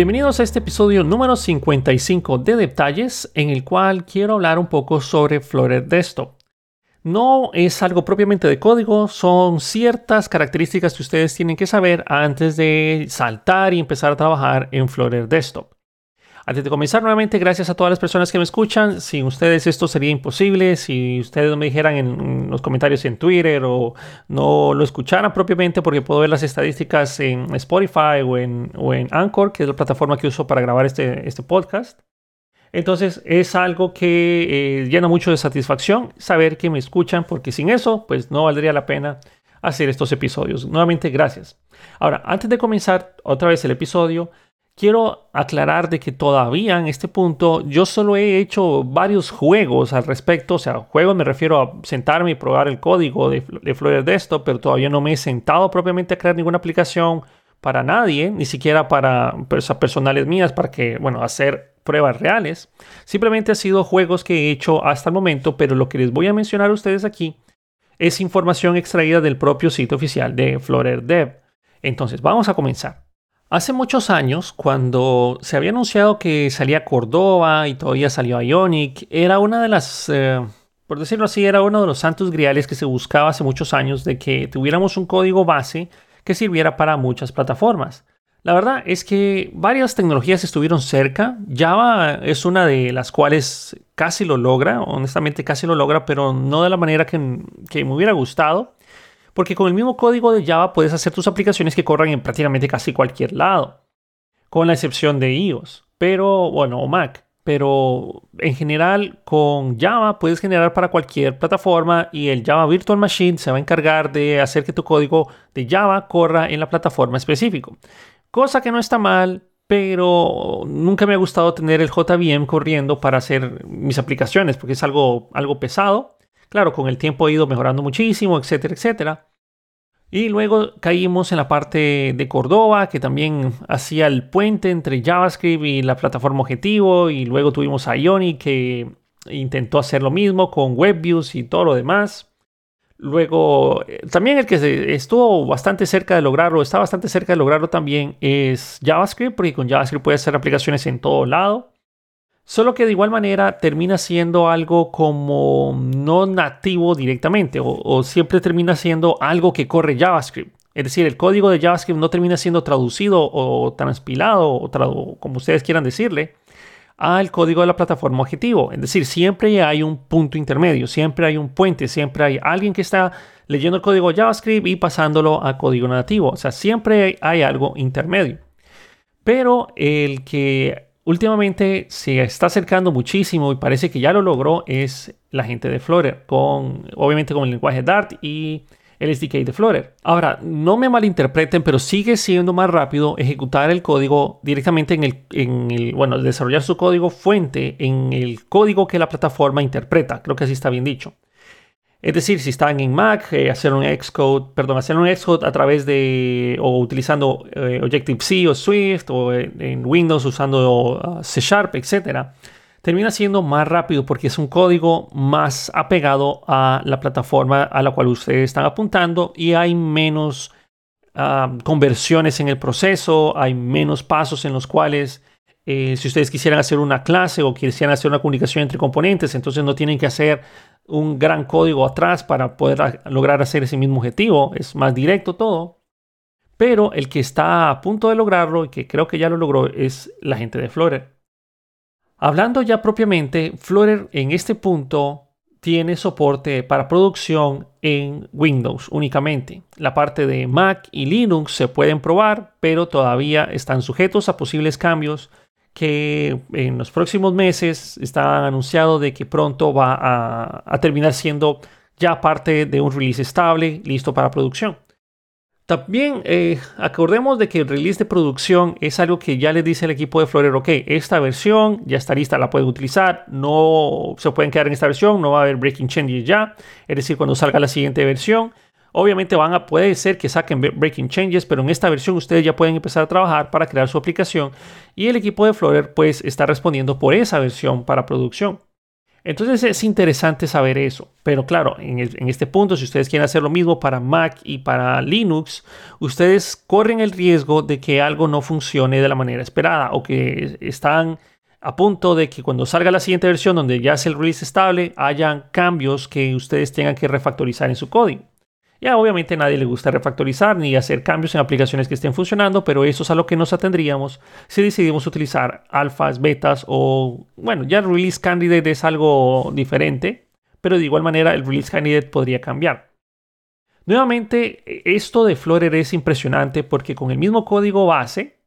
Bienvenidos a este episodio número 55 de Detalles, en el cual quiero hablar un poco sobre Flutter Desktop. No es algo propiamente de código, son ciertas características que ustedes tienen que saber antes de saltar y empezar a trabajar en Flutter Desktop. Antes de comenzar nuevamente, gracias a todas las personas que me escuchan. Sin ustedes esto sería imposible. Si ustedes no me dijeran en los comentarios en Twitter o no lo escucharan propiamente, porque puedo ver las estadísticas en Spotify o en, o en Anchor, que es la plataforma que uso para grabar este, este podcast. Entonces es algo que eh, llena mucho de satisfacción saber que me escuchan, porque sin eso, pues no valdría la pena hacer estos episodios. Nuevamente, gracias. Ahora, antes de comenzar otra vez el episodio, quiero aclarar de que todavía en este punto yo solo he hecho varios juegos al respecto. O sea, juegos me refiero a sentarme y probar el código de, de Flutter Desktop, pero todavía no me he sentado propiamente a crear ninguna aplicación para nadie, ni siquiera para personales mías, para que, bueno, hacer pruebas reales. Simplemente ha sido juegos que he hecho hasta el momento, pero lo que les voy a mencionar a ustedes aquí es información extraída del propio sitio oficial de Flutter Dev. Entonces, vamos a comenzar. Hace muchos años, cuando se había anunciado que salía Cordova y todavía salió Ionic, era una de las, eh, por decirlo así, era uno de los santos griales que se buscaba hace muchos años de que tuviéramos un código base que sirviera para muchas plataformas. La verdad es que varias tecnologías estuvieron cerca. Java es una de las cuales casi lo logra, honestamente casi lo logra, pero no de la manera que, que me hubiera gustado. Porque con el mismo código de Java puedes hacer tus aplicaciones que corran en prácticamente casi cualquier lado, con la excepción de iOS, pero bueno, o Mac. Pero en general con Java puedes generar para cualquier plataforma y el Java Virtual Machine se va a encargar de hacer que tu código de Java corra en la plataforma específica. Cosa que no está mal, pero nunca me ha gustado tener el JVM corriendo para hacer mis aplicaciones porque es algo, algo pesado Claro, con el tiempo ha ido mejorando muchísimo, etcétera, etcétera. Y luego caímos en la parte de Cordova, que también hacía el puente entre JavaScript y la plataforma objetivo. Y luego tuvimos a Ionic, que intentó hacer lo mismo con WebViews y todo lo demás. Luego, eh, también el que estuvo bastante cerca de lograrlo, está bastante cerca de lograrlo también, es JavaScript, porque con JavaScript puede hacer aplicaciones en todo lado. Solo que de igual manera termina siendo algo como no nativo directamente o, siempre termina siendo algo que corre JavaScript. Es decir, el código de JavaScript no termina siendo traducido o transpilado o como ustedes quieran decirle al código de la plataforma objetivo. Es decir, siempre hay un punto intermedio, siempre hay un puente, siempre hay alguien que está leyendo el código JavaScript y pasándolo a código nativo. O sea, siempre hay algo intermedio. Pero el que últimamente se está acercando muchísimo y parece que ya lo logró es la gente de Flutter, con, obviamente con el lenguaje Dart y el SDK de Flutter. Ahora, no me malinterpreten, pero sigue siendo más rápido ejecutar el código directamente en el, en el, bueno, desarrollar su código fuente en el código que la plataforma interpreta. Creo que así está bien dicho. Es decir, si están en Mac, eh, hacer un Xcode, perdón, hacer un Xcode a través de o utilizando eh, Objective-C o Swift o en, Windows usando uh, C Sharp, etcétera, termina siendo más rápido porque es un código más apegado a la plataforma a la cual ustedes están apuntando y hay menos uh, conversiones en el proceso, hay menos pasos en los cuales eh, si ustedes quisieran hacer una clase o quisieran hacer una comunicación entre componentes, entonces no tienen que hacer un gran código atrás para poder lograr hacer ese mismo objetivo. Es más directo todo. Pero el que está a punto de lograrlo y que creo que ya lo logró es la gente de Flutter. Hablando ya propiamente, Flutter en este punto tiene soporte para producción en Windows únicamente. La parte de Mac y Linux se pueden probar, pero todavía están sujetos a posibles cambios que en los próximos meses está anunciado de que pronto va a, terminar siendo ya parte de un release estable, listo para producción. También eh, acordemos de que el release de producción es algo que ya le dice el equipo de Flutter, ok, esta versión ya está lista, la pueden utilizar, no se pueden quedar en esta versión, no va a haber breaking changes ya, es decir, cuando salga la siguiente versión, Obviamente van a, puede ser que saquen breaking changes, pero en esta versión ustedes ya pueden empezar a trabajar para crear su aplicación y el equipo de Flutter pues está respondiendo por esa versión para producción. Entonces es interesante saber eso. Pero claro, en, este punto, si ustedes quieren hacer lo mismo para Mac y para Linux, ustedes corren el riesgo de que algo no funcione de la manera esperada o que están a punto de que cuando salga la siguiente versión donde ya es el release estable, hayan cambios que ustedes tengan que refactorizar en su código. Ya obviamente a nadie le gusta refactorizar ni hacer cambios en aplicaciones que estén funcionando, pero eso es a lo que nos atendríamos si decidimos utilizar alfas, betas o, bueno, ya el release candidate es algo diferente, pero de igual manera el release candidate podría cambiar. Nuevamente, esto de Flutter es impresionante porque con el mismo código base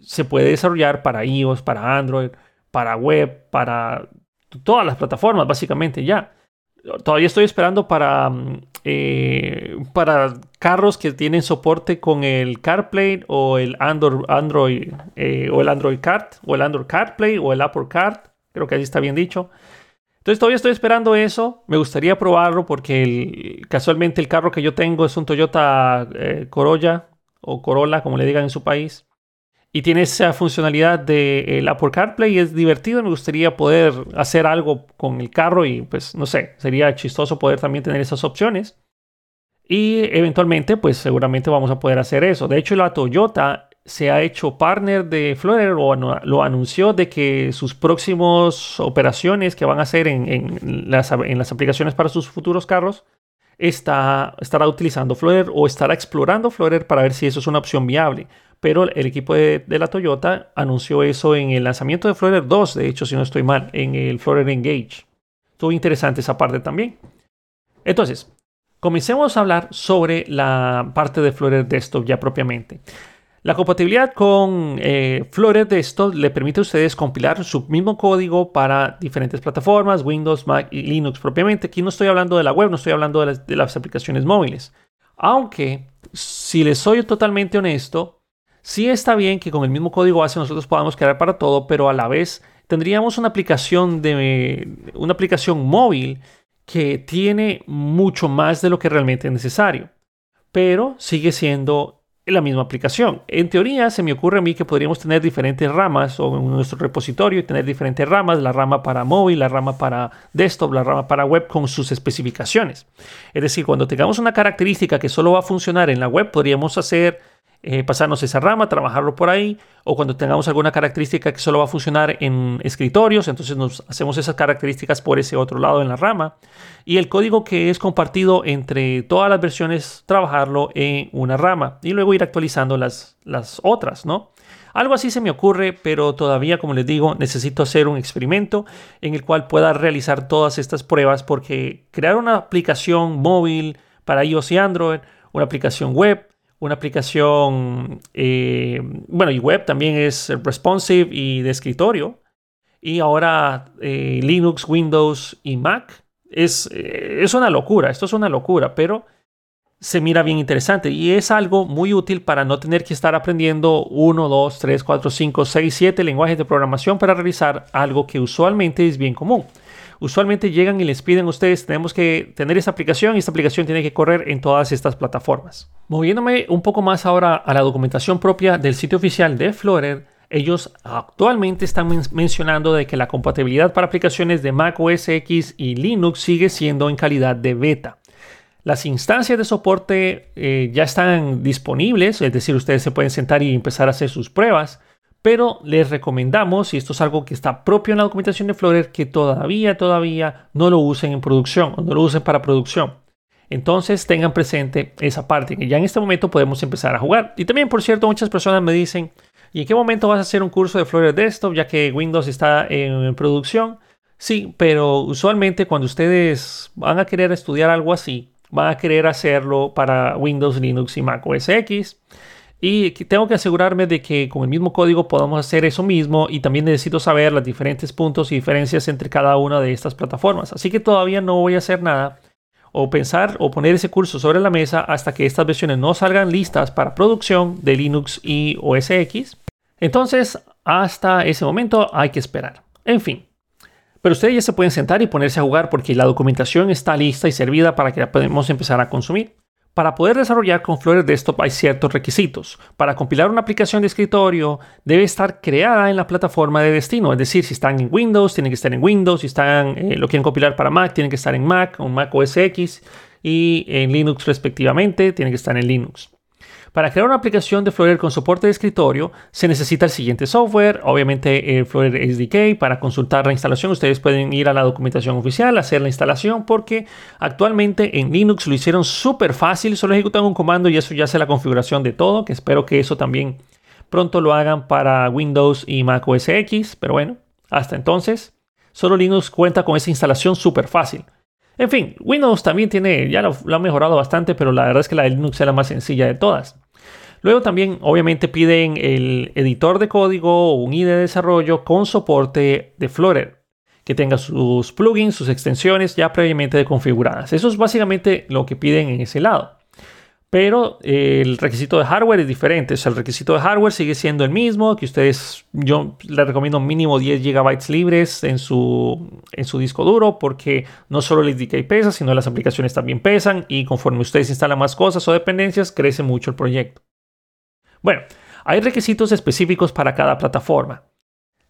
se puede desarrollar para iOS, para Android, para web, para todas las plataformas básicamente ya. Todavía estoy esperando para, mm, eh, para carros que tienen soporte con el CarPlay o el Android, Android eh, o el Android Cart o el Android CarPlay o el Apple Cart. Creo que así está bien dicho. Entonces todavía estoy esperando eso. Me gustaría probarlo porque casualmente el carro que yo tengo es un Toyota eh, Corolla o Corolla, como le digan en su país y tiene esa funcionalidad de Apple CarPlay y es divertido. Me gustaría poder hacer algo con el carro y pues no sé, sería chistoso poder también tener esas opciones. Y eventualmente pues seguramente vamos a poder hacer eso. De hecho la Toyota se ha hecho partner de Flutter o lo anunció de que sus próximas operaciones que van a hacer en, las, en las aplicaciones para sus futuros carros está, estará utilizando Flutter o estará explorando Flutter para ver si eso es una opción viable pero el equipo de, la Toyota anunció eso en el lanzamiento de Flutter 2, de hecho, si no estoy mal, en el Flutter Engage. Estuvo interesante esa parte también. Entonces, comencemos a hablar sobre la parte de Flutter Desktop ya propiamente. La compatibilidad con eh, Desktop le permite a ustedes compilar su mismo código para diferentes plataformas, Windows, Mac y Linux propiamente. Aquí no estoy hablando de la web, no estoy hablando de las aplicaciones móviles. Aunque, si les soy totalmente honesto, Sí está bien que con el mismo código base nosotros podamos crear para todo, pero a la vez tendríamos una aplicación de una aplicación móvil que tiene mucho más de lo que realmente es necesario, pero sigue siendo la misma aplicación. En teoría, se me ocurre a mí que podríamos tener diferentes ramas o en nuestro repositorio y tener diferentes ramas, la rama para móvil, la rama para desktop, la rama para web con sus especificaciones. Es decir, cuando tengamos una característica que solo va a funcionar en la web, podríamos hacer eh, pasarnos esa rama, trabajarlo por ahí, o cuando tengamos alguna característica que solo va a funcionar en escritorios, entonces nos hacemos esas características por ese otro lado en la rama. Y el código que es compartido entre todas las versiones, trabajarlo en una rama y luego ir actualizando las, las otras, ¿no? Algo así se me ocurre, pero todavía, como les digo, necesito hacer un experimento en el cual pueda realizar todas estas pruebas porque crear una aplicación móvil para iOS y Android, una aplicación web, una aplicación, eh, bueno, y web también es responsive y de escritorio. Y ahora eh, Linux, Windows y Mac. Es, eh, es una locura, esto es una locura, pero se mira bien interesante y es algo muy útil para no tener que estar aprendiendo 1, 2, 3, 4, 5, 6, 7 lenguajes de programación para realizar algo que usualmente es bien común usualmente llegan y les piden a ustedes, tenemos que tener esta aplicación y esta aplicación tiene que correr en todas estas plataformas. Moviéndome un poco más ahora a la documentación propia del sitio oficial de Flutter, ellos actualmente están mencionando de que la compatibilidad para aplicaciones de Mac OS X y Linux sigue siendo en calidad de beta. Las instancias de soporte eh, ya están disponibles, es decir, ustedes se pueden sentar y empezar a hacer sus pruebas pero les recomendamos, y esto es algo que está propio en la documentación de Flutter, que todavía, todavía no lo usen en producción, no lo usen para producción. Entonces tengan presente esa parte, que ya en este momento podemos empezar a jugar. Y también, por cierto, muchas personas me dicen, ¿y en qué momento vas a hacer un curso de Flutter Desktop, ya que Windows está en producción? Sí, pero usualmente cuando ustedes van a querer estudiar algo así, van a querer hacerlo para Windows, Linux y Mac OS X. Y tengo que asegurarme de que con el mismo código podamos hacer eso mismo y también necesito saber los diferentes puntos y diferencias entre cada una de estas plataformas. Así que todavía no voy a hacer nada o pensar o poner ese curso sobre la mesa hasta que estas versiones no salgan listas para producción de Linux y OS X. Entonces, hasta ese momento hay que esperar. En fin. Pero ustedes ya se pueden sentar y ponerse a jugar porque la documentación está lista y servida para que la podamos empezar a consumir. Para poder desarrollar con Flutter Desktop hay ciertos requisitos. Para compilar una aplicación de escritorio debe estar creada en la plataforma de destino, es decir, si están en Windows, tienen que estar en Windows, si están, eh, lo quieren compilar para Mac, tienen que estar en Mac o Mac OS X y en Linux respectivamente, tienen que estar en Linux. Para crear una aplicación de Flutter con soporte de escritorio se necesita el siguiente software, obviamente el Flutter SDK. Para consultar la instalación ustedes pueden ir a la documentación oficial, hacer la instalación porque actualmente en Linux lo hicieron súper fácil, solo ejecutan un comando y eso ya hace la configuración de todo, que espero que eso también pronto lo hagan para Windows y Mac OS X, pero bueno, hasta entonces solo Linux cuenta con esa instalación súper fácil. En fin, Windows también tiene, ya lo, ha mejorado bastante, pero la verdad es que la de Linux es la más sencilla de todas. Luego también obviamente piden el editor de código o un IDE de desarrollo con soporte de Flutter, que tenga sus plugins, sus extensiones ya previamente configuradas. Eso es básicamente lo que piden en ese lado. Pero eh, el requisito de hardware es diferente. O sea, el requisito de hardware sigue siendo el mismo, que ustedes, yo les recomiendo mínimo 10 GB libres en su, en su disco duro, porque no solo el SDK pesa, sino las aplicaciones también pesan y conforme ustedes instalan más cosas o dependencias, crece mucho el proyecto. Bueno, hay requisitos específicos para cada plataforma.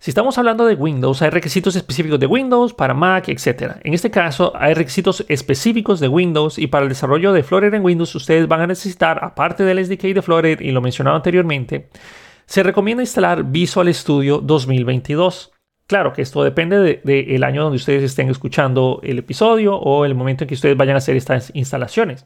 Si estamos hablando de Windows, hay requisitos específicos de Windows para Mac, etc. En este caso, hay requisitos específicos de Windows y para el desarrollo de Flutter en Windows, ustedes van a necesitar, aparte del SDK de Flutter y lo mencionado anteriormente, se recomienda instalar Visual Studio 2022. Claro que esto depende del año donde ustedes estén escuchando el episodio o el momento en que ustedes vayan a hacer estas instalaciones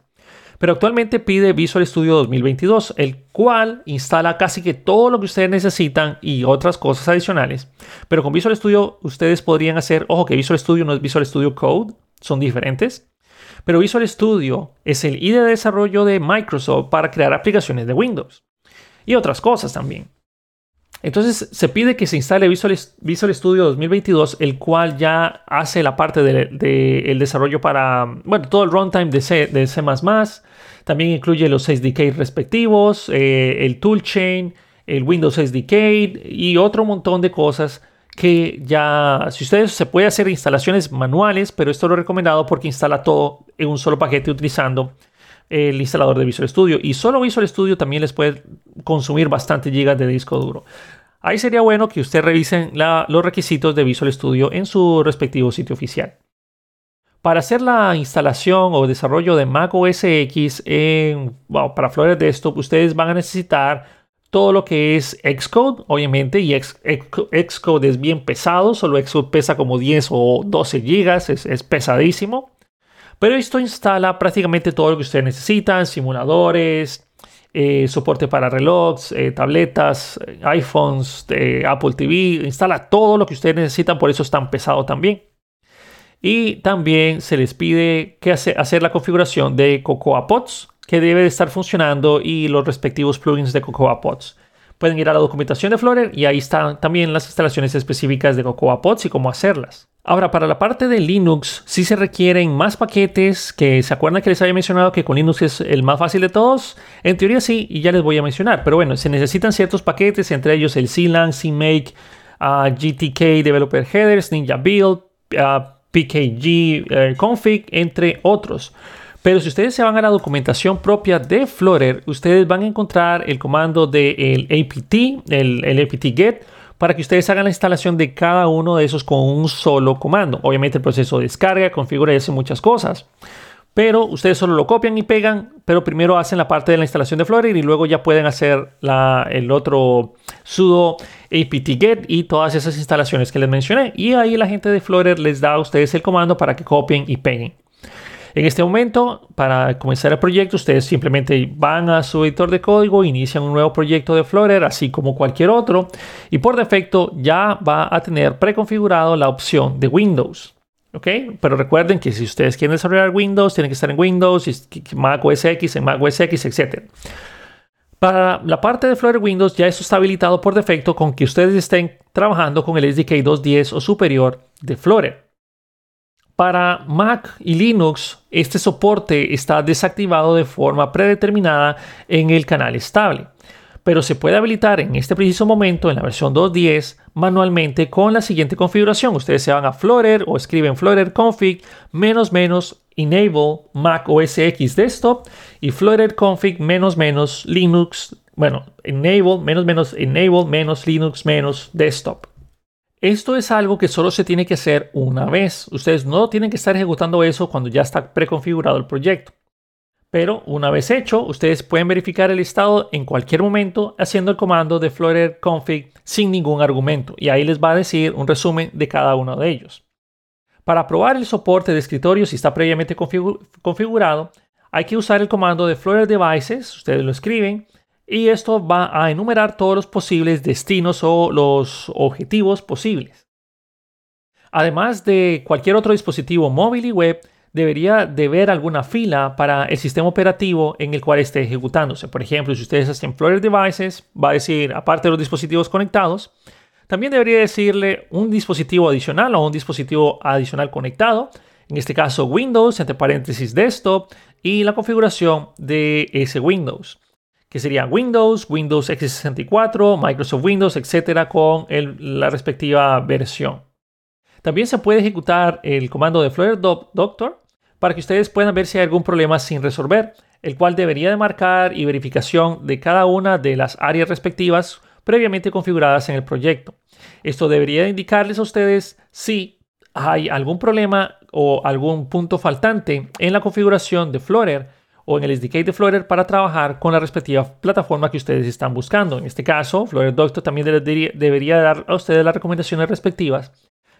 pero actualmente pide Visual Studio 2022, el cual instala casi que todo lo que ustedes necesitan y otras cosas adicionales. Pero con Visual Studio ustedes podrían hacer, ojo que Visual Studio no es Visual Studio Code, son diferentes. Pero Visual Studio es el IDE de desarrollo de Microsoft para crear aplicaciones de Windows y otras cosas también. Entonces se pide que se instale Visual, Studio 2022, el cual ya hace la parte del de, desarrollo para, bueno, todo el runtime de C, de C++. También incluye los SDK respectivos, eh, el toolchain, el Windows SDK y otro montón de cosas que ya, si ustedes se puede hacer instalaciones manuales, pero esto lo he recomendado porque instala todo en un solo paquete utilizando el instalador de Visual Studio. Y solo Visual Studio también les puede consumir bastante gigas de disco duro. Ahí sería bueno que ustedes revisen los requisitos de Visual Studio en su respectivo sitio oficial. Para hacer la instalación o desarrollo de Mac OS X en, para Flutter Desktop, ustedes van a necesitar todo lo que es Xcode, obviamente, y Xcode es bien pesado, solo Xcode pesa como 10 o 12 gigas, es pesadísimo. Pero esto instala prácticamente todo lo que ustedes necesitan, simuladores, eh, soporte para relojes, eh, tabletas, eh, iPhones, Apple TV, instala todo lo que ustedes necesitan, por eso es tan pesado también. Y también se les pide que hacer la configuración de Cocoa Pods, que debe de estar funcionando, y los respectivos plugins de Cocoa Pods. Pueden ir a la documentación de Flutter y ahí están también las instalaciones específicas de Cocoa Pods y cómo hacerlas. Ahora, para la parte de Linux, sí se requieren más paquetes, que se acuerdan que les había mencionado que con Linux es el más fácil de todos. En teoría sí, y ya les voy a mencionar. Pero bueno, se necesitan ciertos paquetes, entre ellos el CLang, CMake, uh, GTK Developer Headers, Ninja Build, uh, PKG uh, Config, entre otros. Pero si ustedes se van a la documentación propia de Flutter, ustedes van a encontrar el comando del apt, el, el apt get, para que ustedes hagan la instalación de cada uno de esos con un solo comando. Obviamente el proceso de descarga, configura y hace muchas cosas. Pero ustedes solo lo copian y pegan, pero primero hacen la parte de la instalación de Flutter y luego ya pueden hacer el otro sudo apt-get y todas esas instalaciones que les mencioné. Y ahí la gente de Flutter les da a ustedes el comando para que copien y peguen. En este momento, para comenzar el proyecto, ustedes simplemente van a su editor de código, inician un nuevo proyecto de Flutter, así como cualquier otro, y por defecto ya va a tener preconfigurado la opción de Windows. ¿Ok? Pero recuerden que si ustedes quieren desarrollar Windows, tienen que estar en Windows, Mac OS X, en Mac OS X, etc. Para la parte de Flutter Windows ya eso está habilitado por defecto con que ustedes estén trabajando con el SDK 2.10 o superior de Flutter. Para Mac y Linux, este soporte está desactivado de forma predeterminada en el canal estable, pero se puede habilitar en este preciso momento en la versión 2.10 manualmente con la siguiente configuración. Ustedes se van a Flutter o escriben Flutter config menos menos enable Mac OS X desktop y Flutter config menos menos Linux, bueno, enable menos menos enable menos Linux menos desktop. Esto es algo que solo se tiene que hacer una vez. Ustedes no tienen que estar ejecutando eso cuando ya está preconfigurado el proyecto. Pero una vez hecho, ustedes pueden verificar el estado en cualquier momento haciendo el comando de flutter config sin ningún argumento y ahí les va a decir un resumen de cada uno de ellos. Para probar el soporte de escritorio si está previamente configurado, hay que usar el comando de flutter devices, ustedes lo escriben, y esto va a enumerar todos los posibles destinos o los objetivos posibles. Además de cualquier otro dispositivo móvil y web, debería de ver alguna fila para el sistema operativo en el cual esté ejecutándose. Por ejemplo, si ustedes hacen Flutter Devices, va a decir, aparte de los dispositivos conectados, también debería decirle un dispositivo adicional o un dispositivo adicional conectado. En este caso, Windows, entre paréntesis, desktop y la configuración de ese Windows que sería Windows, Windows X64, Microsoft Windows, etcétera, con la respectiva versión. También se puede ejecutar el comando de Flutter Doctor para que ustedes puedan ver si hay algún problema sin resolver, el cual debería de marcar y verificación de cada una de las áreas respectivas previamente configuradas en el proyecto. Esto debería indicarles a ustedes si hay algún problema o algún punto faltante en la configuración de Flutter o en el SDK de Flutter para trabajar con la respectiva plataforma que ustedes están buscando. En este caso, Flutter Doctor también debería dar a ustedes las recomendaciones respectivas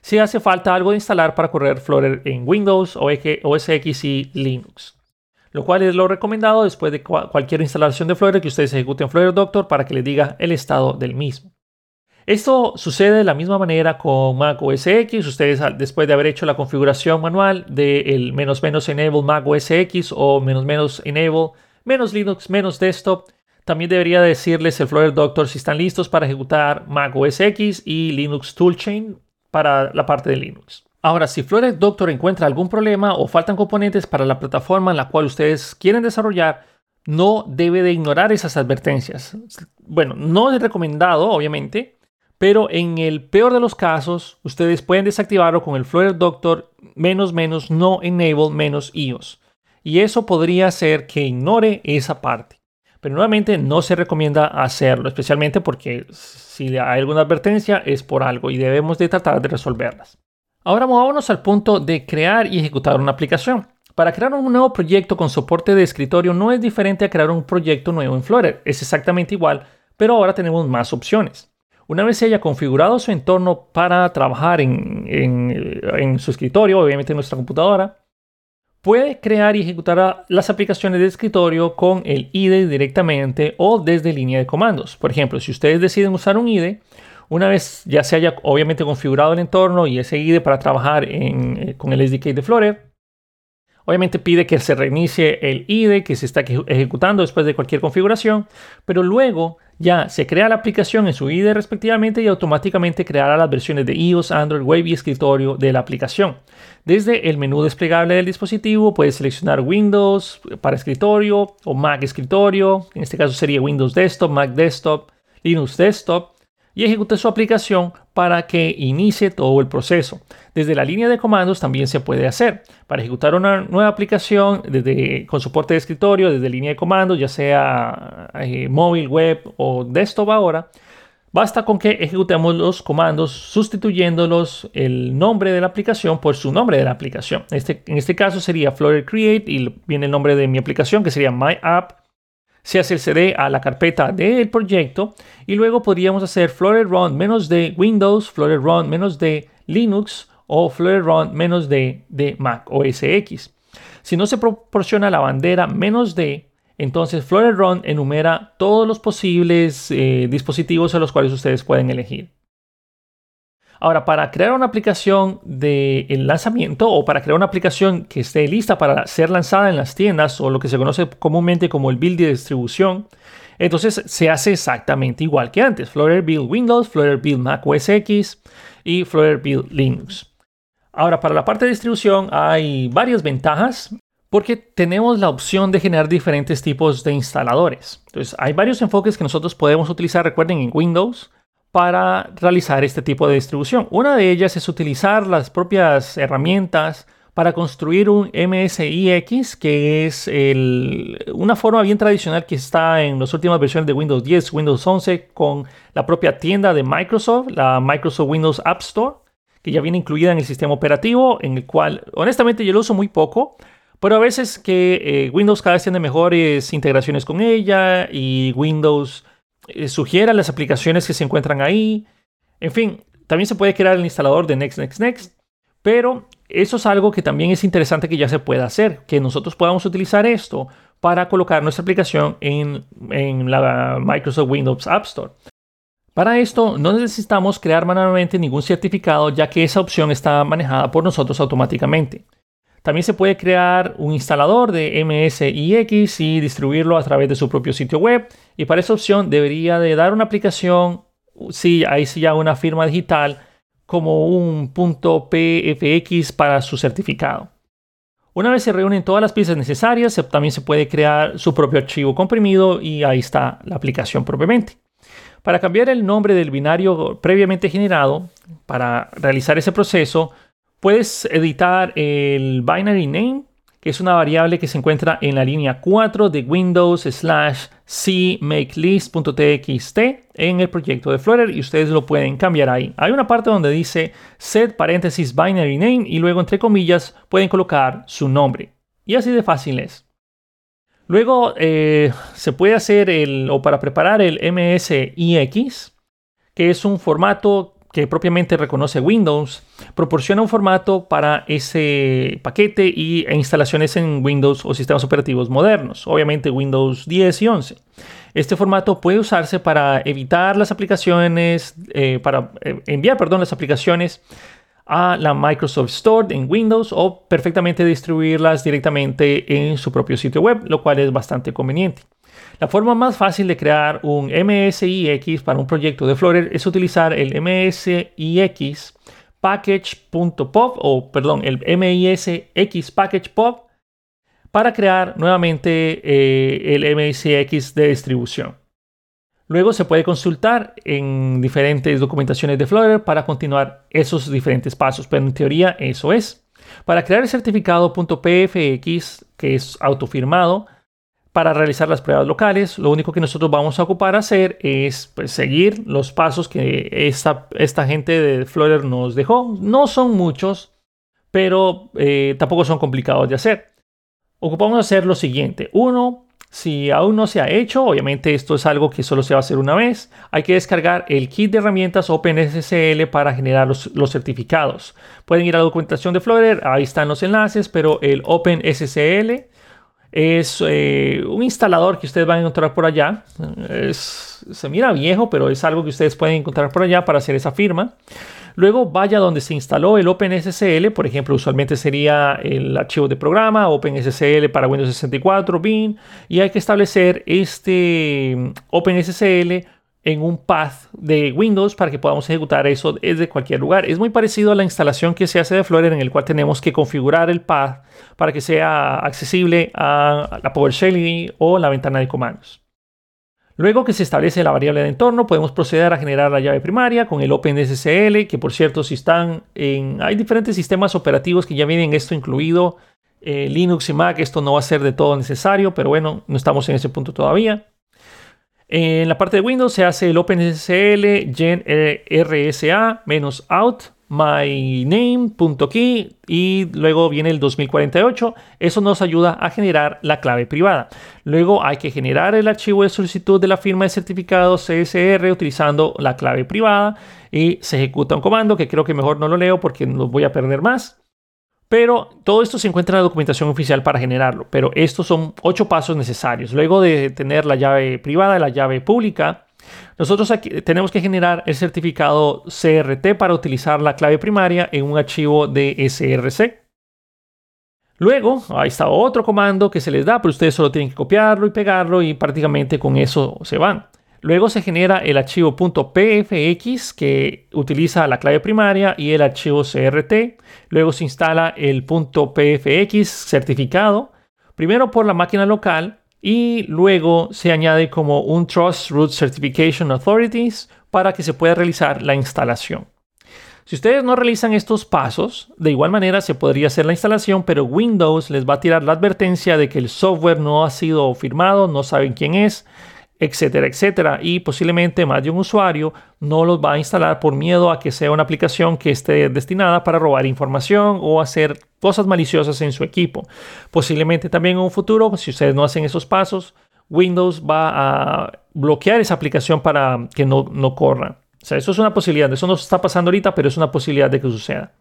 si hace falta algo de instalar para correr Flutter en Windows, OS X y Linux. Lo cual es lo recomendado después de cualquier instalación de Flutter que ustedes ejecuten Flutter Doctor para que les diga el estado del mismo. Esto sucede de la misma manera con Mac OS X. Ustedes después de haber hecho la configuración manual del menos menos enable Mac OS X o menos menos enable menos Linux menos desktop, también debería decirles el Flutter Doctor si están listos para ejecutar Mac OS X y Linux Toolchain para la parte de Linux. Ahora, si Flutter Doctor encuentra algún problema o faltan componentes para la plataforma en la cual ustedes quieren desarrollar, no debe de ignorar esas advertencias. Bueno, no es recomendado, obviamente, pero en el peor de los casos, ustedes pueden desactivarlo con el Flutter Doctor menos menos no enable menos iOS. Y eso podría hacer que ignore esa parte. Pero nuevamente no se recomienda hacerlo, especialmente porque si hay alguna advertencia es por algo y debemos de tratar de resolverlas. Ahora movámonos al punto de crear y ejecutar una aplicación. Para crear un nuevo proyecto con soporte de escritorio no es diferente a crear un proyecto nuevo en Flutter, es exactamente igual, pero ahora tenemos más opciones. Una vez se haya configurado su entorno para trabajar en, su escritorio, obviamente en nuestra computadora, puede crear y ejecutar las aplicaciones de escritorio con el IDE directamente o desde línea de comandos. Por ejemplo, si ustedes deciden usar un IDE, una vez ya se haya obviamente configurado el entorno y ese IDE para trabajar eh, con el SDK de Flutter, Obviamente pide que se reinicie el IDE que se está ejecutando después de cualquier configuración, pero luego ya se crea la aplicación en su IDE respectivamente y automáticamente creará las versiones de iOS, Android, Web y escritorio de la aplicación. Desde el menú desplegable del dispositivo puedes seleccionar Windows para escritorio o Mac escritorio, en este caso sería Windows Desktop, Mac Desktop, Linux Desktop y ejecute su aplicación para que inicie todo el proceso. Desde la línea de comandos también se puede hacer. Para ejecutar una nueva aplicación desde, con soporte de escritorio, desde línea de comandos, ya sea eh, móvil, web o desktop ahora, basta con que ejecutemos los comandos sustituyéndolos el nombre de la aplicación por su nombre de la aplicación. Este, en este caso sería Flutter Create y viene el nombre de mi aplicación que sería My App se hace el CD a la carpeta del proyecto y luego podríamos hacer Flutter Run menos de Windows, Flutter Run menos de Linux o Flutter Run menos de, de Mac OS X. Si no se proporciona la bandera menos de, entonces Flutter Run enumera todos los posibles eh, dispositivos a los cuales ustedes pueden elegir. Ahora, para crear una aplicación de lanzamiento o para crear una aplicación que esté lista para ser lanzada en las tiendas o lo que se conoce comúnmente como el build de distribución, entonces se hace exactamente igual que antes. Flutter Build Windows, Flutter Build Mac OS X y Flutter Build Linux. Ahora, para la parte de distribución hay varias ventajas porque tenemos la opción de generar diferentes tipos de instaladores. Entonces, hay varios enfoques que nosotros podemos utilizar, recuerden, en Windows para realizar este tipo de distribución. Una de ellas es utilizar las propias herramientas para construir un MSIX, que es una forma bien tradicional que está en las últimas versiones de Windows 10, Windows 11, con la propia tienda de Microsoft, la Microsoft Windows App Store, que ya viene incluida en el sistema operativo, en el cual honestamente yo lo uso muy poco, pero a veces que eh, Windows cada vez tiene mejores integraciones con ella y Windows eh, sugiere las aplicaciones que se encuentran ahí. En fin, también se puede crear el instalador de Next, Next, Next. Pero eso es algo que también es interesante que ya se pueda hacer, que nosotros podamos utilizar esto para colocar nuestra aplicación en la Microsoft Windows App Store. Para esto no necesitamos crear manualmente ningún certificado ya que esa opción está manejada por nosotros automáticamente. También se puede crear un instalador de MSIX y distribuirlo a través de su propio sitio web. Y para esa opción debería de dar una aplicación, si ahí sí ya una firma digital, como un punto .pfx para su certificado. Una vez se reúnen todas las piezas necesarias, también se puede crear su propio archivo comprimido y ahí está la aplicación propiamente. Para cambiar el nombre del binario previamente generado, para realizar ese proceso, Puedes editar el binary name, que es una variable que se encuentra en la línea 4 de Windows slash cmakelist.txt en el proyecto de Flutter y ustedes lo pueden cambiar ahí. Hay una parte donde dice set paréntesis binary name y luego entre comillas pueden colocar su nombre. Y así de fácil es. Luego eh, se puede hacer el, o para preparar el MSIX, que es un formato que propiamente reconoce Windows, proporciona un formato para ese paquete y, e instalaciones en Windows o sistemas operativos modernos, obviamente Windows 10 y 11. Este formato puede usarse para evitar las aplicaciones, eh, para eh, enviar, perdón, las aplicaciones a la Microsoft Store en Windows o perfectamente distribuirlas directamente en su propio sitio web, lo cual es bastante conveniente. La forma más fácil de crear un MSIX para un proyecto de Flutter es utilizar el MSIX package.pop o perdón, el MISX package pop para crear nuevamente eh, el MSIX de distribución. Luego se puede consultar en diferentes documentaciones de Flutter para continuar esos diferentes pasos, pero en teoría eso es. Para crear el certificado .pfx, que es autofirmado, para realizar las pruebas locales, lo único que nosotros vamos a ocupar hacer es pues, seguir los pasos que esta, esta gente de Flutter nos dejó. No son muchos, pero eh, tampoco son complicados de hacer. Ocupamos hacer lo siguiente. Uno, si aún no se ha hecho, obviamente esto es algo que solo se va a hacer una vez, hay que descargar el kit de herramientas OpenSSL para generar los, certificados. Pueden ir a la documentación de Flutter, ahí están los enlaces, pero el OpenSSL es eh, un instalador que ustedes van a encontrar por allá. se mira viejo, pero es algo que ustedes pueden encontrar por allá para hacer esa firma. Luego vaya donde se instaló el OpenSSL, por ejemplo, usualmente sería el archivo de programa, OpenSSL para Windows 64, bin, y hay que establecer este mm, OpenSSL en un path de Windows para que podamos ejecutar eso desde cualquier lugar. Es muy parecido a la instalación que se hace de Flutter en el cual tenemos que configurar el path para que sea accesible a la PowerShell o la ventana de comandos. Luego que se establece la variable de entorno, podemos proceder a generar la llave primaria con el OpenSSL, que por cierto, si están en... Hay diferentes sistemas operativos que ya vienen esto incluido. Eh, Linux y Mac, esto no va a ser de todo necesario, pero bueno, no estamos en ese punto todavía. En la parte de Windows se hace el OpenSSL gen rsa out myname.key y luego viene el 2048. Eso nos ayuda a generar la clave privada. Luego hay que generar el archivo de solicitud de la firma de certificado CSR utilizando la clave privada y se ejecuta un comando que creo que mejor no lo leo porque no voy a perder más. Pero todo esto se encuentra en la documentación oficial para generarlo. Pero estos son ocho pasos necesarios. Luego de tener la llave privada y la llave pública, nosotros aquí tenemos que generar el certificado CRT para utilizar la clave primaria en un archivo de SRC. Luego, ahí está otro comando que se les da, pero ustedes solo tienen que copiarlo y pegarlo y prácticamente con eso se van. Luego se genera el archivo .pfx que utiliza la clave primaria y el archivo CRT. Luego se instala el .pfx certificado, primero por la máquina local y luego se añade como un Trust Root Certification Authorities para que se pueda realizar la instalación. Si ustedes no realizan estos pasos, de igual manera se podría hacer la instalación, pero Windows les va a tirar la advertencia de que el software no ha sido firmado, no saben quién es, etcétera, etcétera. Y posiblemente más de un usuario no los va a instalar por miedo a que sea una aplicación que esté destinada para robar información o hacer cosas maliciosas en su equipo. Posiblemente también en un futuro, si ustedes no hacen esos pasos, Windows va a bloquear esa aplicación para que no, no corra. O sea, eso es una posibilidad. Eso no está pasando ahorita, pero es una posibilidad de que suceda.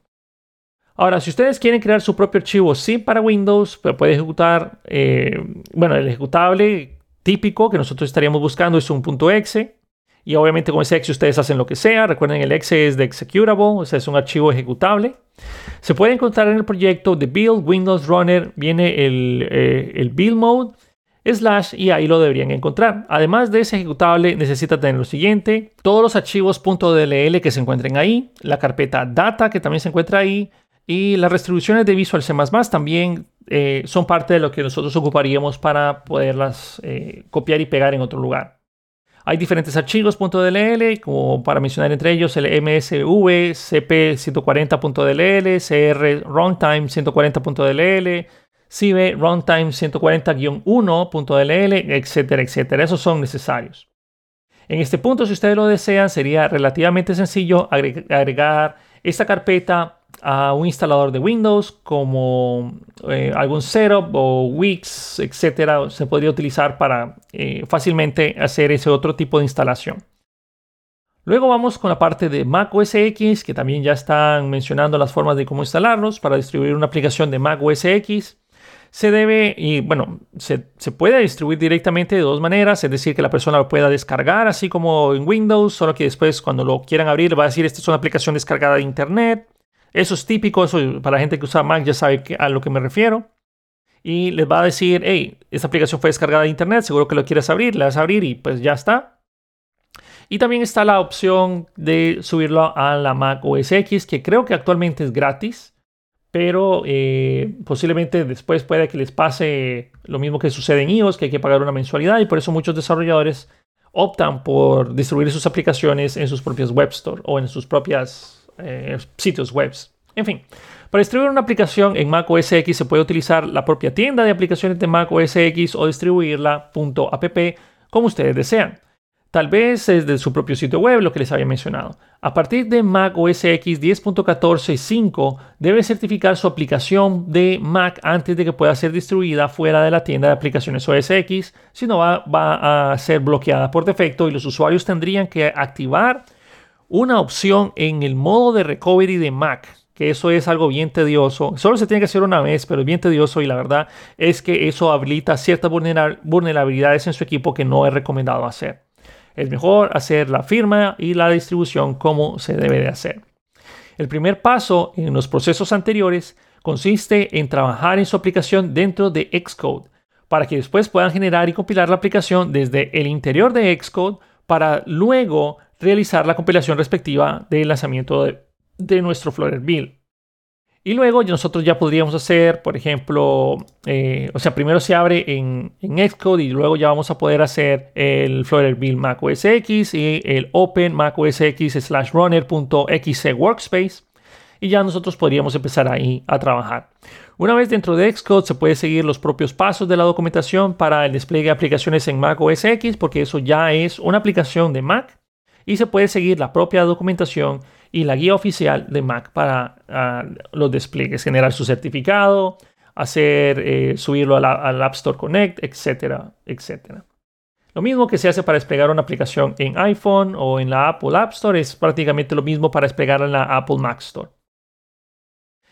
Ahora, si ustedes quieren crear su propio archivo zip para Windows, pues puede ejecutar, eh, bueno, el ejecutable típico que nosotros estaríamos buscando es un .exe. Y obviamente con ese exe ustedes hacen lo que sea. Recuerden, el exe es de executable, o sea, es un archivo ejecutable. Se puede encontrar en el proyecto de build Windows Runner, viene el, eh, el build mode slash y ahí lo deberían encontrar. Además de ese ejecutable necesita tener lo siguiente, todos los archivos .dll que se encuentren ahí, la carpeta data que también se encuentra ahí y las restribuciones de Visual C++ también eh, son parte de lo que nosotros ocuparíamos para poderlas eh, copiar y pegar en otro lugar. Hay diferentes archivos .dll, como para mencionar entre ellos el MSV, CP140.dll, CR Runtime 140.dll, CIBE Runtime 140-1.dll, etcétera, etcétera. Esos son necesarios. En este punto, si ustedes lo desean, sería relativamente sencillo agregar esta carpeta a un instalador de Windows como eh, algún setup o Wix, etcétera. Se podría utilizar para eh, fácilmente hacer ese otro tipo de instalación. Luego vamos con la parte de Mac OS X, que también ya están mencionando las formas de cómo instalarlos para distribuir una aplicación de Mac OS X se debe, y bueno, se, puede distribuir directamente de dos maneras, es decir, que la persona lo pueda descargar, así como en Windows, solo que después cuando lo quieran abrir va a decir, esta es una aplicación descargada de Internet. Eso es típico, eso para la gente que usa Mac ya sabe a lo que me refiero. Y les va a decir, hey, esta aplicación fue descargada de Internet, seguro que lo quieres abrir, le vas a abrir y pues ya está. Y también está la opción de subirlo a la Mac OS X, que creo que actualmente es gratis pero eh, posiblemente después puede que les pase lo mismo que sucede en iOS, que hay que pagar una mensualidad y por eso muchos desarrolladores optan por distribuir sus aplicaciones en sus propios web store o en sus propios eh, sitios web. En fin, para distribuir una aplicación en Mac OS X se puede utilizar la propia tienda de aplicaciones de Mac OS X o distribuirla .app como ustedes desean. Tal vez desde su propio sitio web, lo que les había mencionado. A partir de Mac OS X 10.14.5 debe certificar su aplicación de Mac antes de que pueda ser distribuida fuera de la tienda de aplicaciones OS X, si no va, va a ser bloqueada por defecto y los usuarios tendrían que activar una opción en el modo de recovery de Mac, que eso es algo bien tedioso. Solo se tiene que hacer una vez, pero es bien tedioso y la verdad es que eso habilita ciertas vulnerabilidades en su equipo que no es recomendado hacer es mejor hacer la firma y la distribución como se debe de hacer. El primer paso en los procesos anteriores consiste en trabajar en su aplicación dentro de Xcode para que después puedan generar y compilar la aplicación desde el interior de Xcode para luego realizar la compilación respectiva del lanzamiento de, nuestro Flutter build. Y luego nosotros ya podríamos hacer, por ejemplo, eh, o sea, primero se abre en, en, Xcode y luego ya vamos a poder hacer el Flutter Build Mac OS X y el Open Mac OS X slash runner.exe workspace. Y ya nosotros podríamos empezar ahí a trabajar. Una vez dentro de Xcode se puede seguir los propios pasos de la documentación para el despliegue de aplicaciones en Mac OS X porque eso ya es una aplicación de Mac y se puede seguir la propia documentación y la guía oficial de Mac para ah, los despliegues, generar su certificado, hacer, eh, subirlo al App Store Connect, etcétera, etcétera. Lo mismo que se hace para desplegar una aplicación en iPhone o en la Apple App Store es prácticamente lo mismo para desplegarla en la Apple Mac Store.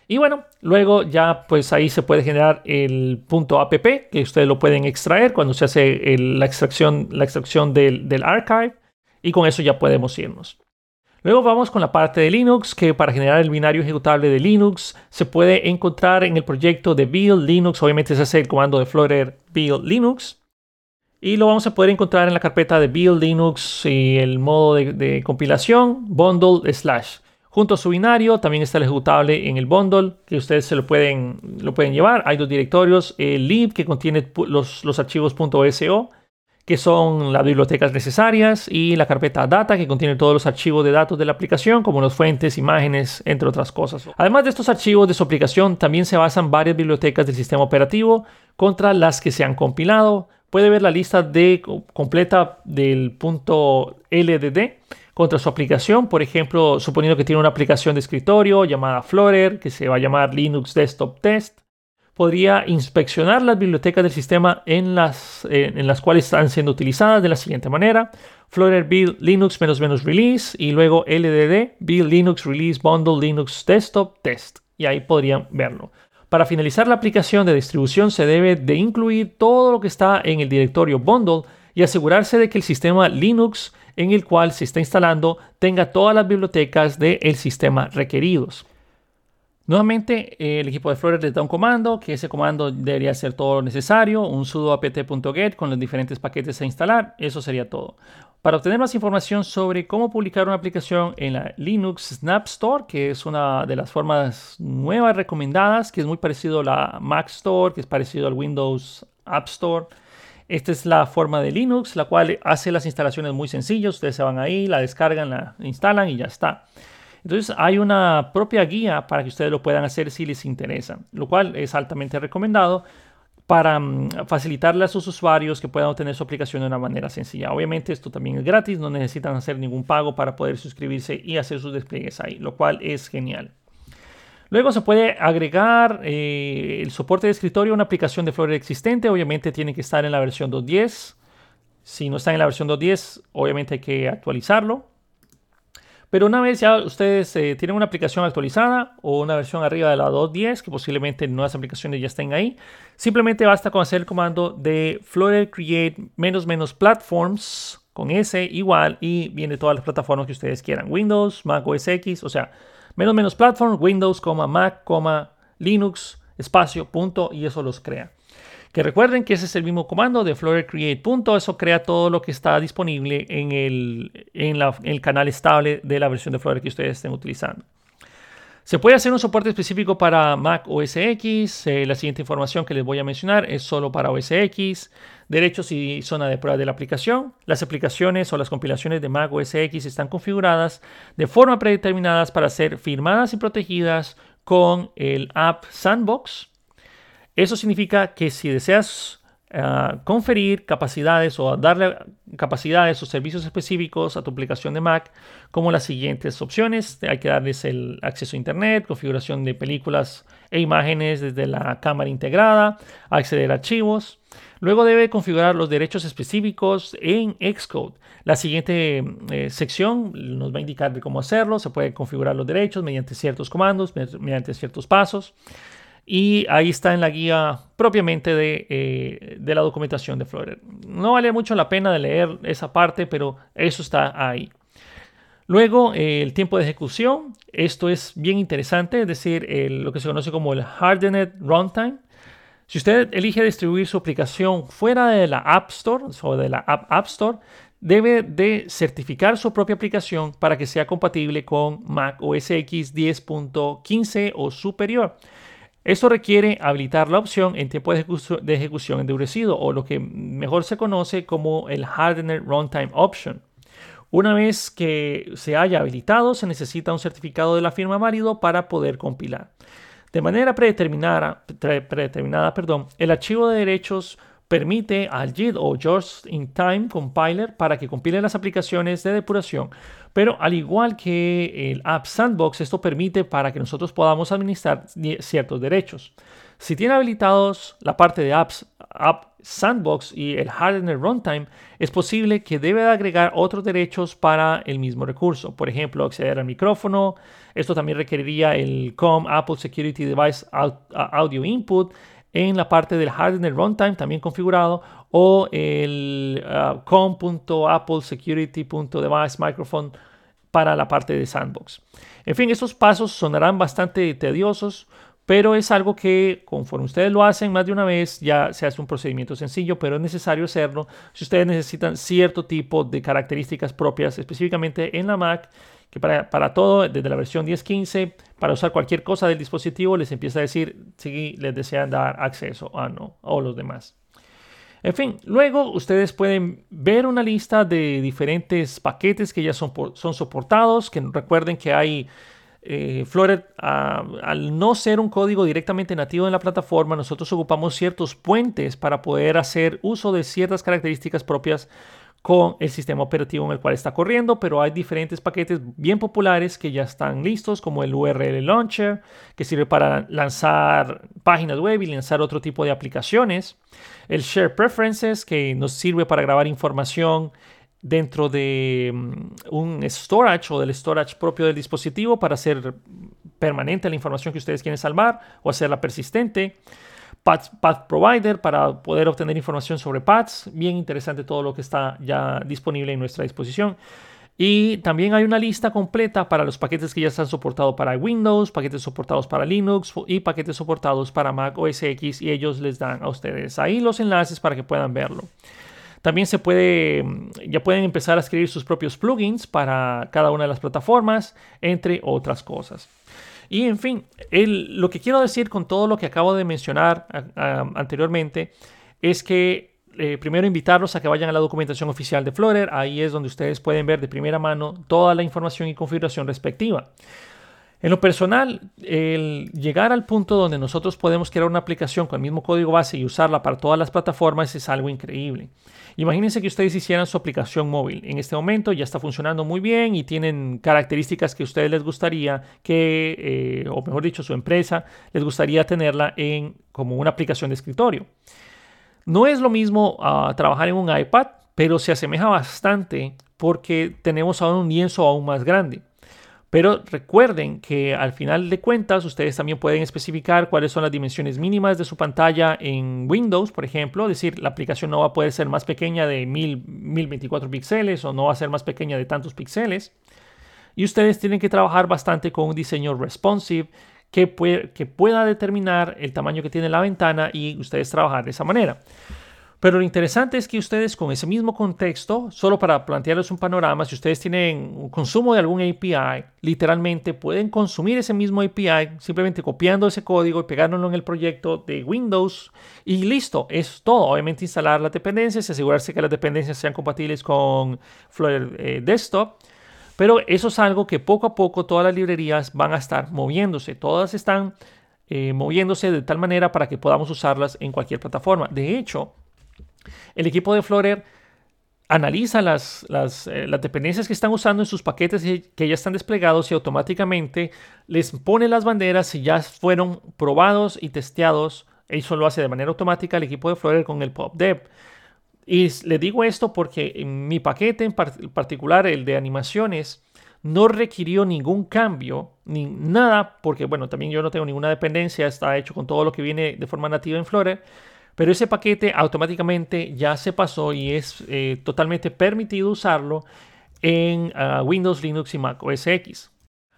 Y bueno, luego ya pues ahí se puede generar el punto app que ustedes lo pueden extraer cuando se hace la extracción, la extracción del, del archive y con eso ya podemos irnos. Luego vamos con la parte de Linux, que para generar el binario ejecutable de Linux se puede encontrar en el proyecto de build Linux. Obviamente se hace el comando de Flutter build Linux. Y lo vamos a poder encontrar en la carpeta de build Linux y el modo de, compilación bundle slash. Junto a su binario también está el ejecutable en el bundle que ustedes se lo pueden, lo pueden llevar. Hay dos directorios, el lib que contiene los, los archivos .so que son las bibliotecas necesarias y la carpeta data que contiene todos los archivos de datos de la aplicación como las fuentes, imágenes, entre otras cosas. Además de estos archivos de su aplicación, también se basan varias bibliotecas del sistema operativo contra las que se han compilado. Puede ver la lista de, completa del punto LDD contra su aplicación. Por ejemplo, suponiendo que tiene una aplicación de escritorio llamada Flutter, que se va a llamar Linux Desktop Test, podría inspeccionar las bibliotecas del sistema en las, en las cuales están siendo utilizadas de la siguiente manera. Flutter build Linux release y luego LDD build Linux release bundle Linux desktop test. Y ahí podrían verlo. Para finalizar la aplicación de distribución se debe de incluir todo lo que está en el directorio bundle y asegurarse de que el sistema Linux en el cual se está instalando tenga todas las bibliotecas del sistema requeridos. Nuevamente, el equipo de Flutter les da un comando, que ese comando debería ser todo lo necesario, un sudo apt.get con los diferentes paquetes a instalar, eso sería todo. Para obtener más información sobre cómo publicar una aplicación en la Linux Snap Store, que es una de las formas nuevas recomendadas, que es muy parecido a la Mac Store, que es parecido al Windows App Store, esta es la forma de Linux, la cual hace las instalaciones muy sencillas. Ustedes se van ahí, la descargan, la instalan y ya está. Entonces hay una propia guía para que ustedes lo puedan hacer si les interesa, lo cual es altamente recomendado para mm, facilitarle a sus usuarios que puedan obtener su aplicación de una manera sencilla. Obviamente esto también es gratis, no necesitan hacer ningún pago para poder suscribirse y hacer sus despliegues ahí, lo cual es genial. Luego se puede agregar eh, el soporte de escritorio a una aplicación de Flutter existente. Obviamente tiene que estar en la versión 2.10. Si no está en la versión 2.10, obviamente hay que actualizarlo. Pero una vez ya ustedes eh, tienen una aplicación actualizada o una versión arriba de la 2.10, que posiblemente nuevas aplicaciones ya estén ahí, simplemente basta con hacer el comando de Flutter create menos menos platforms con S igual y viene todas las plataformas que ustedes quieran. Windows, Mac OS X, o sea, menos menos platform, Windows, Mac, Linux, espacio, punto, y eso los crea. Que recuerden que ese es el mismo comando de Flutter eso crea todo lo que está disponible en el, en el canal estable de la versión de Flutter que ustedes estén utilizando. Se puede hacer un soporte específico para Mac OS X. Eh, la siguiente información que les voy a mencionar es solo para OS X. Derechos y zona de prueba de la aplicación. Las aplicaciones o las compilaciones de Mac OS X están configuradas de forma predeterminada para ser firmadas y protegidas con el App Sandbox. Eso significa que si deseas conferir capacidades o darle capacidades o servicios específicos a tu aplicación de Mac como las siguientes opciones. Hay que darles el acceso a Internet, configuración de películas e imágenes desde la cámara integrada, acceder a archivos. Luego debe configurar los derechos específicos en Xcode. La siguiente eh, sección nos va a indicar cómo hacerlo. Se puede configurar los derechos mediante ciertos comandos, mediante ciertos pasos. Y ahí está en la guía propiamente eh, de, la documentación de Flutter. No vale mucho la pena de leer esa parte, pero eso está ahí. Luego, eh, el tiempo de ejecución. Esto es bien interesante, es decir, lo que se conoce como el Hardened Runtime. Si usted elige distribuir su aplicación fuera de la App Store o de la App, App Store, debe de certificar su propia aplicación para que sea compatible con Mac OS X 10.15 o superior. Esto requiere habilitar la opción en tiempo de, ejecución endurecido o lo que mejor se conoce como el Hardener Runtime Option. Una vez que se haya habilitado, se necesita un certificado de la firma válido para poder compilar. De manera predeterminada, el archivo de derechos permite al JIT o Just in Time Compiler para que compile las aplicaciones de depuración. Pero al igual que el App Sandbox, esto permite para que nosotros podamos administrar ciertos derechos. Si tiene habilitados la parte de Apps, App Sandbox y el Hardener Runtime, es posible que debe agregar otros derechos para el mismo recurso. Por ejemplo, acceder al micrófono. Esto también requeriría el COM Apple Security Device Audio Input en la parte del Hardener Runtime también configurado o el uh, com.applesecurity.device microphone para la parte de sandbox. En fin, estos pasos sonarán bastante tediosos, pero es algo que conforme ustedes lo hacen más de una vez ya se hace un procedimiento sencillo, pero es necesario hacerlo si ustedes necesitan cierto tipo de características propias, específicamente en la Mac que para, todo, desde la versión 10.15, para usar cualquier cosa del dispositivo, les empieza a decir si les desean dar acceso o no, o los demás. En fin, luego ustedes pueden ver una lista de diferentes paquetes que ya son, son soportados, que recuerden que hay eh, ah, al no ser un código directamente nativo en la plataforma, nosotros ocupamos ciertos puentes para poder hacer uso de ciertas características propias con el sistema operativo en el cual está corriendo, pero hay diferentes paquetes bien populares que ya están listos, como el URL Launcher, que sirve para lanzar páginas web y lanzar otro tipo de aplicaciones. El Share Preferences, que nos sirve para grabar información dentro de mm, un storage o del storage propio del dispositivo para hacer permanente la información que ustedes quieren salvar o hacerla persistente. Path, Provider para poder obtener información sobre paths. Bien interesante todo lo que está ya disponible en nuestra disposición. Y también hay una lista completa para los paquetes que ya están soportados para Windows, paquetes soportados para Linux y paquetes soportados para Mac OS X y ellos les dan a ustedes ahí los enlaces para que puedan verlo. También se puede, ya pueden empezar a escribir sus propios plugins para cada una de las plataformas, entre otras cosas. Y en fin, lo que quiero decir con todo lo que acabo de mencionar anteriormente es que eh, primero invitarlos a que vayan a la documentación oficial de Flutter. Ahí es donde ustedes pueden ver de primera mano toda la información y configuración respectiva. En lo personal, el llegar al punto donde nosotros podemos crear una aplicación con el mismo código base y usarla para todas las plataformas es algo increíble. Imagínense que ustedes hicieran su aplicación móvil. En este momento ya está funcionando muy bien y tienen características que a ustedes les gustaría que, eh, o mejor dicho, su empresa les gustaría tenerla en como una aplicación de escritorio. No es lo mismo ah, trabajar en un iPad, pero se asemeja bastante porque tenemos ahora un lienzo aún más grande. Pero recuerden que al final de cuentas ustedes también pueden especificar cuáles son las dimensiones mínimas de su pantalla en Windows, por ejemplo. Es decir, la aplicación no va a poder ser más pequeña de 1024 píxeles o no va a ser más pequeña de tantos píxeles. Y ustedes tienen que trabajar bastante con un diseño responsive que, que pueda determinar el tamaño que tiene la ventana y ustedes trabajar de esa manera. Pero lo interesante es que ustedes con ese mismo contexto, solo para plantearles un panorama, si ustedes tienen un consumo de algún API, literalmente pueden consumir ese mismo API simplemente copiando ese código y pegándolo en el proyecto de Windows y listo, es todo. Obviamente instalar las dependencias asegurarse que las dependencias sean compatibles con Flutter eh, Desktop. Pero eso es algo que poco a poco todas las librerías van a estar moviéndose. Todas están eh, moviéndose de tal manera para que podamos usarlas en cualquier plataforma. De hecho, el equipo de Flutter analiza eh, las, dependencias que están usando en sus paquetes que ya están desplegados y automáticamente les pone las banderas si ya fueron probados y testeados. Eso lo hace de manera automática el equipo de Flutter con el PopDev. Y le digo esto porque mi paquete en particular, el de animaciones, no requirió ningún cambio, ni nada, porque bueno, también yo no tengo ninguna dependencia, está hecho con todo lo que viene de forma nativa en Flutter pero ese paquete automáticamente ya se pasó y es eh, totalmente permitido usarlo en ah, Windows, Linux y Mac OS X.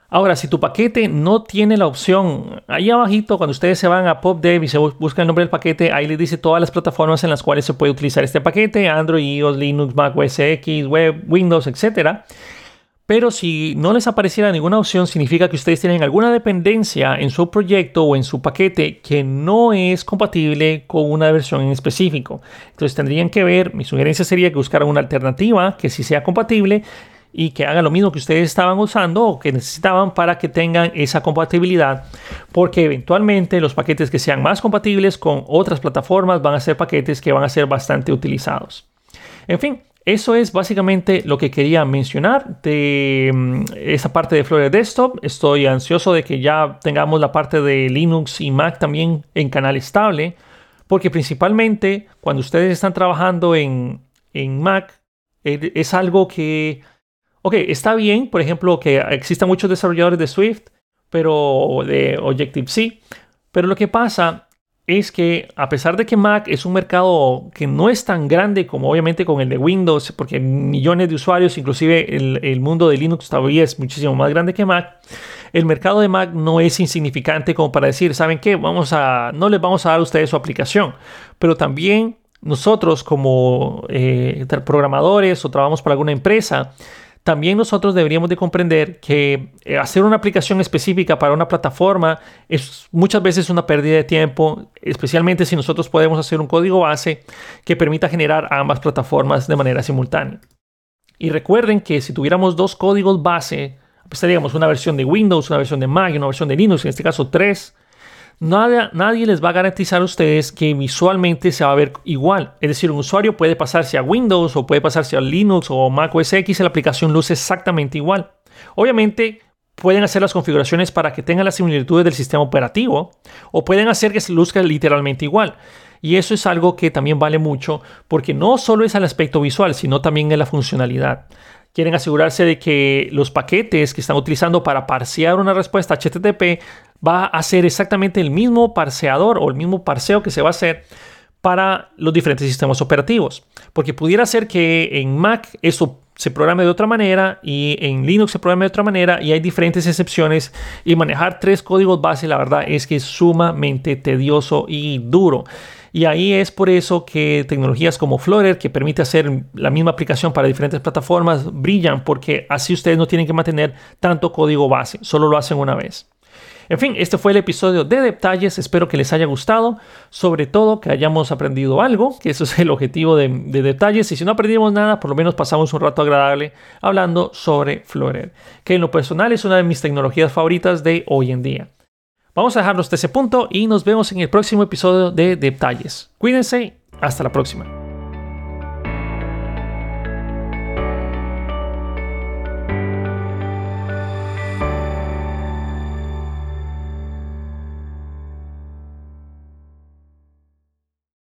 Ahora, si tu paquete no tiene la opción, ahí abajito, cuando ustedes se van a PopDev y se buscan el nombre del paquete, ahí les dice todas las plataformas en las cuales se puede utilizar este paquete, Android, iOS, Linux, Mac OS X, Web, Windows, etc. Pero si no les apareciera ninguna opción, significa que ustedes tienen alguna dependencia en su proyecto o en su paquete que no es compatible con una versión en específico. Entonces tendrían que ver, mi sugerencia sería que buscaran una alternativa que sí sea compatible y que haga lo mismo que ustedes estaban usando o que necesitaban para que tengan esa compatibilidad, porque eventualmente los paquetes que sean más compatibles con otras plataformas van a ser paquetes que van a ser bastante utilizados. En fin, eso es básicamente lo que quería mencionar de mm, esa parte de Flutter Desktop. Estoy ansioso de que ya tengamos la parte de Linux y Mac también en canal estable, porque principalmente cuando ustedes están trabajando en, Mac, eh, es algo que, ok, está bien, por ejemplo, que existan muchos desarrolladores de Swift, pero de Objective-C, pero lo que pasa es que a pesar de que Mac es un mercado que no es tan grande como obviamente con el de Windows, porque millones de usuarios, inclusive el, mundo de Linux todavía es muchísimo más grande que Mac, el mercado de Mac no es insignificante como para decir, ¿saben qué? Vamos a, no les vamos a dar a ustedes su aplicación, pero también nosotros como eh, programadores o trabajamos para alguna empresa, también nosotros deberíamos de comprender que eh, hacer una aplicación específica para una plataforma es muchas veces una pérdida de tiempo, especialmente si nosotros podemos hacer un código base que permita generar ambas plataformas de manera simultánea. Y recuerden que si tuviéramos dos códigos base, pues una versión de Windows, una versión de Mac y una versión de Linux, en este caso tres, Nadie, nadie, les va a garantizar a ustedes que visualmente se va a ver igual. Es decir, un usuario puede pasarse a Windows o puede pasarse a Linux o Mac OS X y la aplicación luce exactamente igual. Obviamente, pueden hacer las configuraciones para que tengan las similitudes del sistema operativo o pueden hacer que se luzca literalmente igual. Y eso es algo que también vale mucho porque no solo es el aspecto visual, sino también en la funcionalidad quieren asegurarse de que los paquetes que están utilizando para parsear una respuesta HTTP va a ser exactamente el mismo parseador o el mismo parseo que se va a hacer para los diferentes sistemas operativos. Porque pudiera ser que en Mac eso se programe de otra manera y en Linux se programe de otra manera y hay diferentes excepciones y manejar tres códigos base la verdad es que es sumamente tedioso y duro. Y ahí es por eso que tecnologías como Flutter, que permite hacer la misma aplicación para diferentes plataformas, brillan porque así ustedes no tienen que mantener tanto código base, solo lo hacen una vez. En fin, este fue el episodio de detalles. Espero que les haya gustado. Sobre todo que hayamos aprendido algo, que eso es el objetivo de, detalles. Y si no aprendimos nada, por lo menos pasamos un rato agradable hablando sobre Flutter, que en lo personal es una de mis tecnologías favoritas de hoy en día. Vamos a dejarlo hasta ese punto y nos vemos en el próximo episodio de detalles. Cuídense. Hasta la próxima.